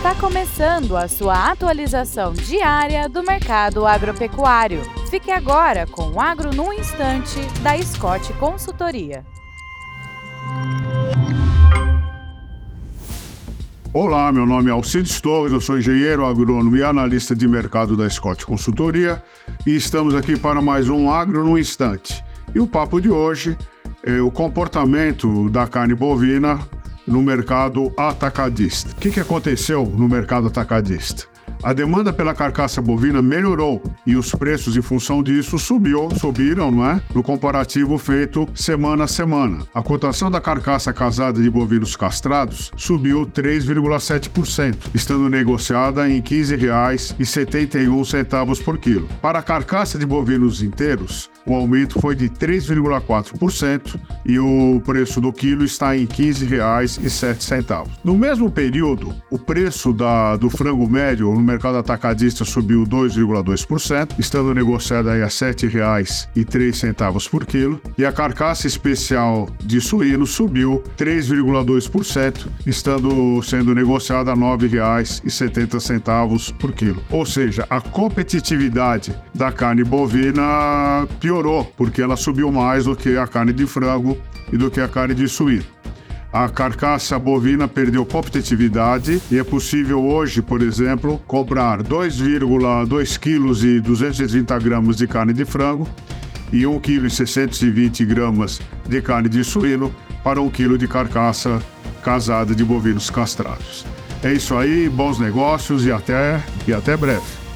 Está começando a sua atualização diária do mercado agropecuário. Fique agora com o Agro no Instante, da Scott Consultoria. Olá, meu nome é Alcides Torres, eu sou engenheiro agrônomo e analista de mercado da Scott Consultoria e estamos aqui para mais um Agro no Instante. E o papo de hoje é o comportamento da carne bovina no mercado atacadista. O que, que aconteceu no mercado atacadista? A demanda pela carcaça bovina melhorou e os preços, em função disso, subiu, subiram, não é? No comparativo feito semana a semana. A cotação da carcaça casada de bovinos castrados subiu 3,7%, estando negociada em R$ 15,71 por quilo. Para a carcaça de bovinos inteiros, o aumento foi de 3,4% e o preço do quilo está em R$ 15,07. No mesmo período, o preço da, do frango médio no mercado atacadista subiu 2,2%, estando negociada a R$ 7,03 por quilo, e a carcaça especial de suíno subiu 3,2%, estando sendo negociada a R$ 9,70 por quilo. Ou seja, a competitividade da carne bovina piorou, porque ela subiu mais do que a carne de frango e do que a carne de suíno. A carcaça bovina perdeu competitividade e é possível hoje, por exemplo, comprar 2,2 kg e 230 gramas de carne de frango e 1 kg e 620 gramas de carne de suíno para 1 kg de carcaça casada de bovinos castrados. É isso aí, bons negócios e até, e até breve.